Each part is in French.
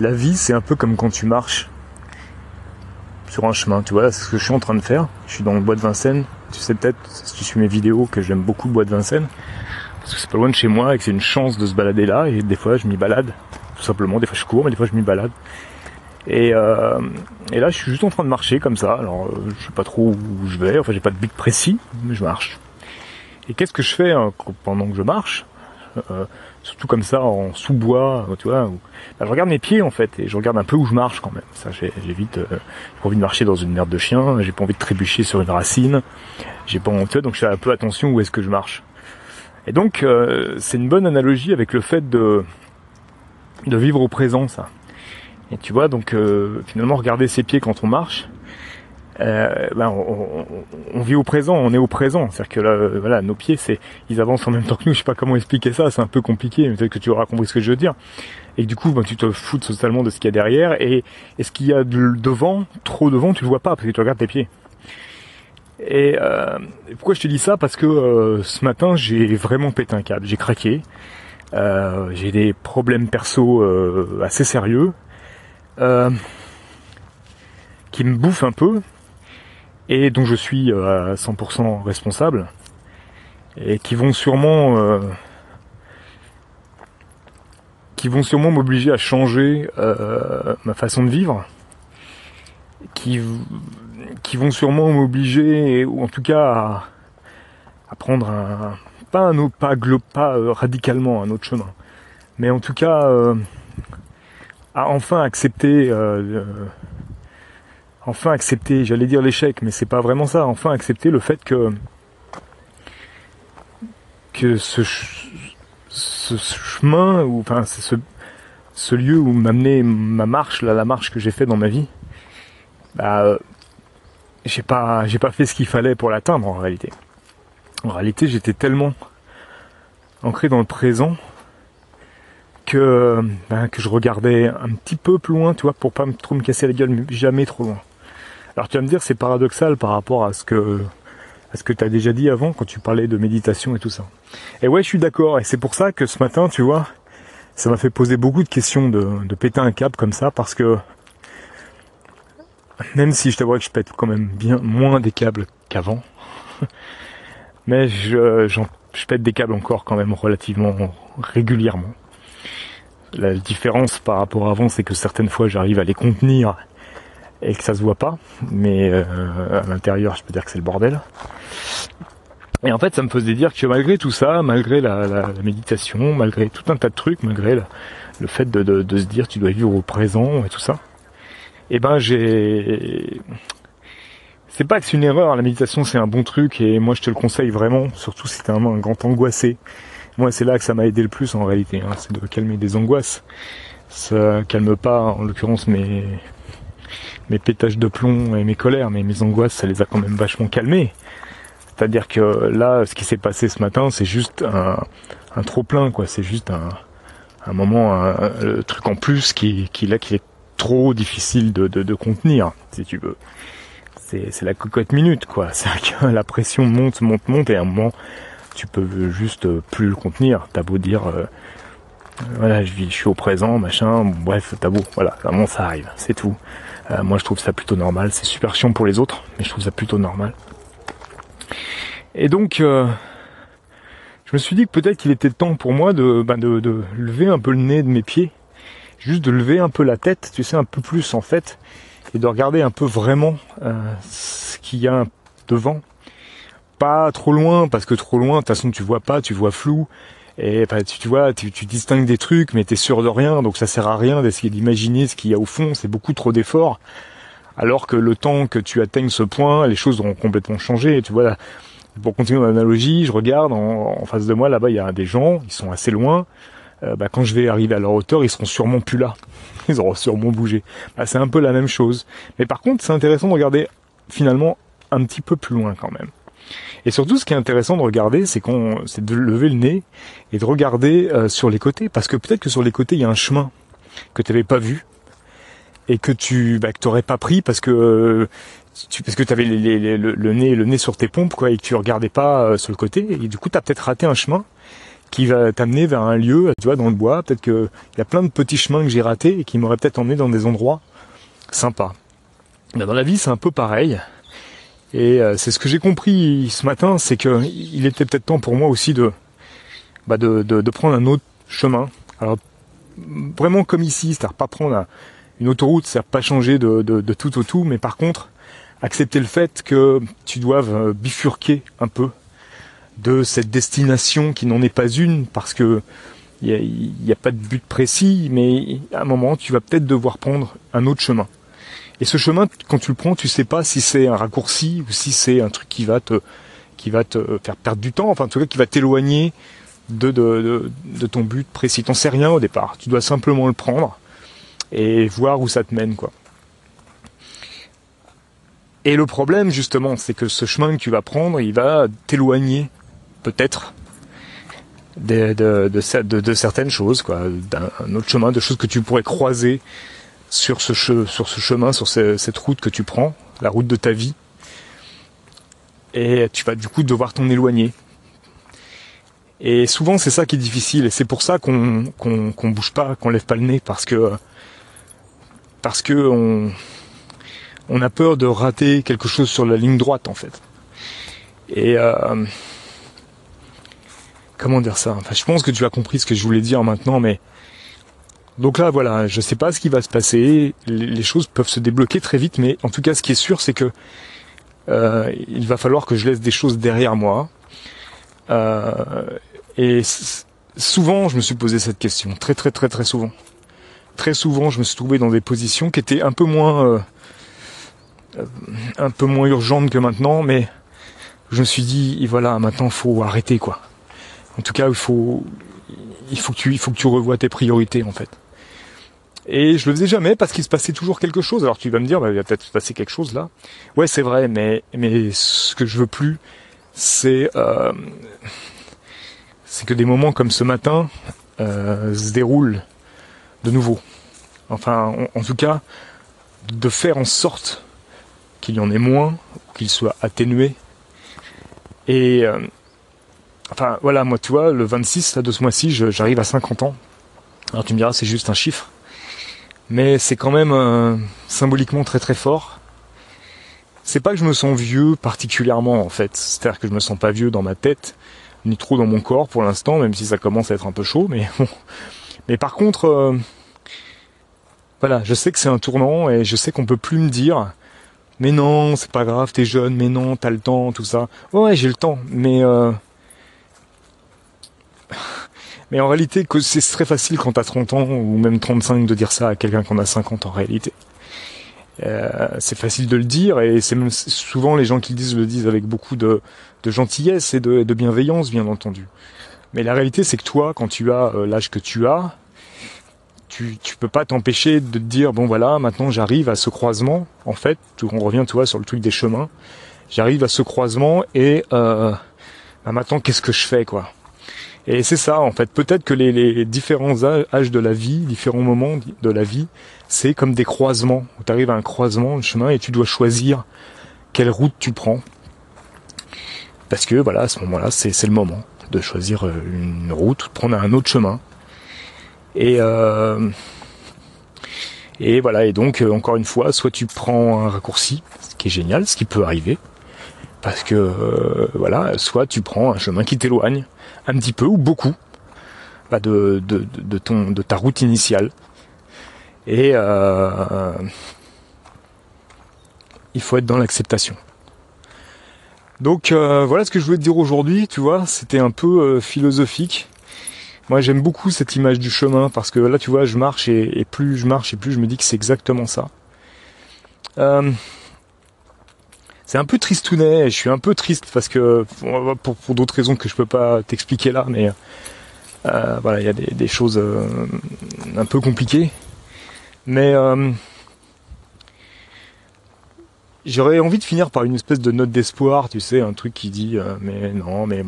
la vie, c'est un peu comme quand tu marches sur un chemin. Tu vois, c'est ce que je suis en train de faire. Je suis dans le bois de Vincennes. Tu sais peut-être, si tu suis mes vidéos, que j'aime beaucoup le bois de Vincennes. Parce que c'est pas loin de chez moi et que c'est une chance de se balader là. Et des fois, je m'y balade. Tout simplement. Des fois, je cours, mais des fois, je m'y balade. Et, euh, là, je suis juste en train de marcher comme ça. Alors, euh, je sais pas trop où je vais. Enfin, j'ai pas de but précis, mais je marche. Et qu'est-ce que je fais hein, pendant que je marche? Euh, surtout comme ça en sous-bois, tu vois. Bah, je regarde mes pieds en fait et je regarde un peu où je marche quand même. Ça, j'évite. Euh, j'ai pas envie de marcher dans une merde de chien. J'ai pas envie de trébucher sur une racine. J'ai pas envie, donc je fais un peu attention où est-ce que je marche. Et donc, euh, c'est une bonne analogie avec le fait de de vivre au présent, ça. Et tu vois, donc euh, finalement, regarder ses pieds quand on marche, euh, ben on, vit au présent, on est au présent. C'est-à-dire que là, euh, voilà, nos pieds, c'est, ils avancent en même temps que nous. Je sais pas comment expliquer ça, c'est un peu compliqué, mais peut-être que tu auras compris ce que je veux dire. Et du coup, ben, tu te fous totalement de ce qu'il y a derrière. Et, ce qu'il y a devant, trop devant, tu le vois pas parce que tu regardes tes pieds. Et euh, pourquoi je te dis ça? Parce que ce matin, j'ai vraiment pété un câble, j'ai craqué. J'ai des problèmes perso assez sérieux qui me bouffent un peu et dont je suis euh, à 100% responsable et qui vont sûrement euh, qui vont sûrement m'obliger à changer euh, ma façon de vivre qui qui vont sûrement m'obliger ou en tout cas à, prendre un pas un autre pas, pas radicalement un autre chemin mais en tout cas à enfin accepter enfin accepter, j'allais dire l'échec, mais c'est pas vraiment ça, enfin accepter le fait que ce, chemin ou enfin ce, lieu où m'amener ma marche, la marche que j'ai fait dans ma vie, bah j'ai pas pas fait ce qu'il fallait pour l'atteindre en réalité. En réalité, j'étais tellement ancré dans le présent que, ben, que je regardais un petit peu plus loin, tu vois, pour pas trop me casser la gueule, mais jamais trop loin. Alors tu vas me dire c'est paradoxal par rapport à ce que tu as déjà dit avant quand tu parlais de méditation et tout ça. Et ouais, je suis d'accord et c'est pour ça que ce matin, tu vois, ça m'a fait poser beaucoup de questions de, de péter un câble comme ça parce que même si je t'avoue que je pète quand même bien moins des câbles qu'avant, mais je, je pète des câbles encore quand même relativement régulièrement. La différence par rapport à avant, c'est que certaines fois j'arrive à les contenir et que ça se voit pas, mais euh, à l'intérieur, je peux dire que c'est le bordel. Et en fait, ça me faisait dire que malgré tout ça, malgré la, méditation, malgré tout un tas de trucs, malgré le, fait de, se dire tu dois vivre au présent et tout ça, eh ben j'ai c'est pas que c'est une erreur, la méditation c'est un bon truc et moi je te le conseille vraiment, surtout si t'es un, un grand angoissé. Moi c'est là que ça m'a aidé le plus en réalité, hein, c'est de calmer des angoisses. Ça calme pas en l'occurrence mes, mes pétages de plomb et mes colères, mais mes angoisses, ça les a quand même vachement calmés. C'est-à-dire que là, ce qui s'est passé ce matin, c'est juste un, trop plein, quoi. C'est juste un, moment, un, truc en plus qui, qui là, qui est trop difficile de, de, contenir, si tu veux. C'est la cocotte minute, quoi. C'est que la pression monte, monte, monte, et à un moment, tu peux juste plus le contenir. T'as beau dire, euh, voilà, je, vis, je suis au présent, machin, bref, t'as beau, voilà, moment ça arrive, c'est tout. Euh, moi, je trouve ça plutôt normal. C'est super chiant pour les autres, mais je trouve ça plutôt normal. Et donc, euh, je me suis dit que peut-être qu'il était temps pour moi de, de, lever un peu le nez de mes pieds, juste de lever un peu la tête, tu sais, un peu plus en fait, et de regarder un peu vraiment euh, ce qu'il y a devant. Pas trop loin, parce que trop loin, de toute façon, tu vois pas, tu vois flou. Et tu, vois, tu, distingues des trucs, mais t'es sûr de rien, donc ça sert à rien d'essayer d'imaginer ce qu'il y a au fond. C'est beaucoup trop d'efforts. Alors que le temps que tu atteignes ce point, les choses auront complètement changé. Tu vois, pour continuer l'analogie, je regarde en, face de moi, là-bas, il y a des gens, ils sont assez loin. Euh, bah, quand je vais arriver à leur hauteur, ils seront sûrement plus là. Ils auront sûrement bougé. Bah, c'est un peu la même chose. Mais par contre, c'est intéressant de regarder finalement un petit peu plus loin quand même. Et surtout, ce qui est intéressant de regarder, c'est qu'on, c'est de lever le nez et de regarder euh, sur les côtés, parce que peut-être que sur les côtés il y a un chemin que tu n'avais pas vu et que tu, bah, que t'aurais pas pris parce que euh, tu, parce que tu avais le, nez, le nez sur tes pompes, quoi, et que tu regardais pas euh, sur le côté, et du coup, tu as peut-être raté un chemin qui va t'amener vers un lieu, tu vois, dans le bois. Peut-être qu'il y a plein de petits chemins que j'ai ratés et qui m'auraient peut-être emmené dans des endroits sympas. dans la vie, c'est un peu pareil. Et euh, c'est ce que j'ai compris ce matin, c'est que il était peut-être temps pour moi aussi de, bah de, de, prendre un autre chemin. Alors vraiment comme ici, c'est-à-dire pas prendre une autoroute, c'est-à-dire pas changer de, de, de, tout au tout, mais par contre accepter le fait que tu doives euh, bifurquer un peu de cette destination qui n'en est pas une, parce que il n'y a, a, pas de but précis, mais à un moment tu vas peut-être devoir prendre un autre chemin. Et ce chemin, quand tu le prends, tu sais pas si c'est un raccourci ou si c'est un truc qui va te qui va te faire perdre du temps, enfin en tout cas qui va t'éloigner de, de, de, ton but précis. T'en sais rien au départ. Tu dois simplement le prendre et voir où ça te mène, quoi. Et le problème, justement, c'est que ce chemin que tu vas prendre, il va t'éloigner, peut-être, de, de, certaines choses, quoi. D'un autre chemin, de choses que tu pourrais croiser sur ce, chemin, sur cette route que tu prends, la route de ta vie. Et tu vas du coup devoir t'en éloigner. Et souvent c'est ça qui est difficile et c'est pour ça qu'on qu'on bouge pas, qu'on lève pas le nez parce que parce que on on a peur de rater quelque chose sur la ligne droite en fait. Et euh, comment dire ça? Enfin, je pense que tu as compris ce que je voulais dire maintenant, mais donc là, voilà, je sais pas ce qui va se passer. Les choses peuvent se débloquer très vite, mais en tout cas, ce qui est sûr, c'est que euh, il va falloir que je laisse des choses derrière moi. Euh, et souvent, je me suis posé cette question, très très très très souvent. Très souvent, je me suis trouvé dans des positions qui étaient un peu moins, euh, urgentes que maintenant, mais je me suis dit, voilà, maintenant, faut arrêter quoi. En tout cas, il faut, il faut que tu, il faut que tu revoies tes priorités en fait. Et je le faisais jamais parce qu'il se passait toujours quelque chose. Alors tu vas me dire, bah, il va peut-être se passer quelque chose là. Ouais, c'est vrai, mais mais ce que je veux plus, c'est euh, que des moments comme ce matin euh, se déroulent de nouveau. Enfin, en, tout cas, de faire en sorte qu'il y en ait moins, qu'il soit atténué. Et euh, enfin voilà, moi tu vois, le 26 de ce mois-ci, j'arrive à 50 ans. Alors tu me diras, c'est juste un chiffre mais c'est quand même euh, symboliquement très très fort. C'est pas que je me sens vieux particulièrement en fait, c'est-à-dire que je me sens pas vieux dans ma tête, ni trop dans mon corps pour l'instant, même si ça commence à être un peu chaud, mais bon. Mais par contre, euh, voilà, je sais que c'est un tournant et je sais qu'on peut plus me dire, mais non, c'est pas grave, t'es jeune, mais non, t'as le temps, tout ça. Ouais, j'ai le temps, mais euh, mais en réalité, c'est très facile quand t'as 30 ans ou même 35 de dire ça à quelqu'un qu'on a 50 en réalité. Euh, c'est facile de le dire et c'est même souvent les gens qui le disent le disent avec beaucoup de, gentillesse et de, de, bienveillance, bien entendu. Mais la réalité, c'est que toi, quand tu as euh, l'âge que tu as, tu, tu peux pas t'empêcher de te dire bon voilà, maintenant j'arrive à ce croisement. En fait, on revient, tu vois, sur le truc des chemins. J'arrive à ce croisement et euh, bah maintenant qu'est-ce que je fais quoi? Et c'est ça, en fait. Peut-être que les, différents âges de la vie, différents moments de la vie, c'est comme des croisements. Tu arrives à un croisement, un chemin, et tu dois choisir quelle route tu prends. Parce que voilà, à ce moment-là, c'est le moment de choisir euh, une route, de prendre un autre chemin. Et euh, et voilà, et donc euh, encore une fois, soit tu prends un raccourci, ce qui est génial, ce qui peut arriver, parce que voilà, soit tu prends un chemin qui t'éloigne, un petit peu ou beaucoup bah, de, de, ton, de ta route initiale. Et euh, il faut être dans l'acceptation. Donc euh, voilà ce que je voulais te dire aujourd'hui, tu vois, c'était un peu euh, philosophique. Moi j'aime beaucoup cette image du chemin parce que là tu vois je marche et, plus je marche et plus je me dis que c'est exactement ça. C'est un peu tristounet, je suis un peu triste parce que pour, d'autres raisons que je peux pas t'expliquer là, mais euh, voilà, il y a des, choses euh, un peu compliquées. Mais euh, j'aurais envie de finir par une espèce de note d'espoir, tu sais, un truc qui dit mais non, mais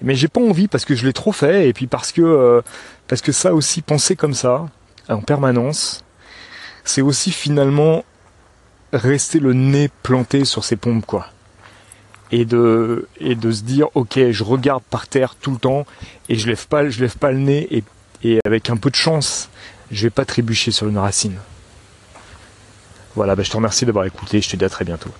mais j'ai pas envie parce que je l'ai trop fait et puis parce que parce que ça aussi penser comme ça en permanence, c'est aussi finalement rester le nez planté sur ses pompes, quoi. et de et de se dire ok je regarde par terre tout le temps et je lève pas je lève pas le nez et, et avec un peu de chance je vais pas trébucher sur une racine. Voilà, bah, je te remercie d'avoir écouté, je te dis à très bientôt.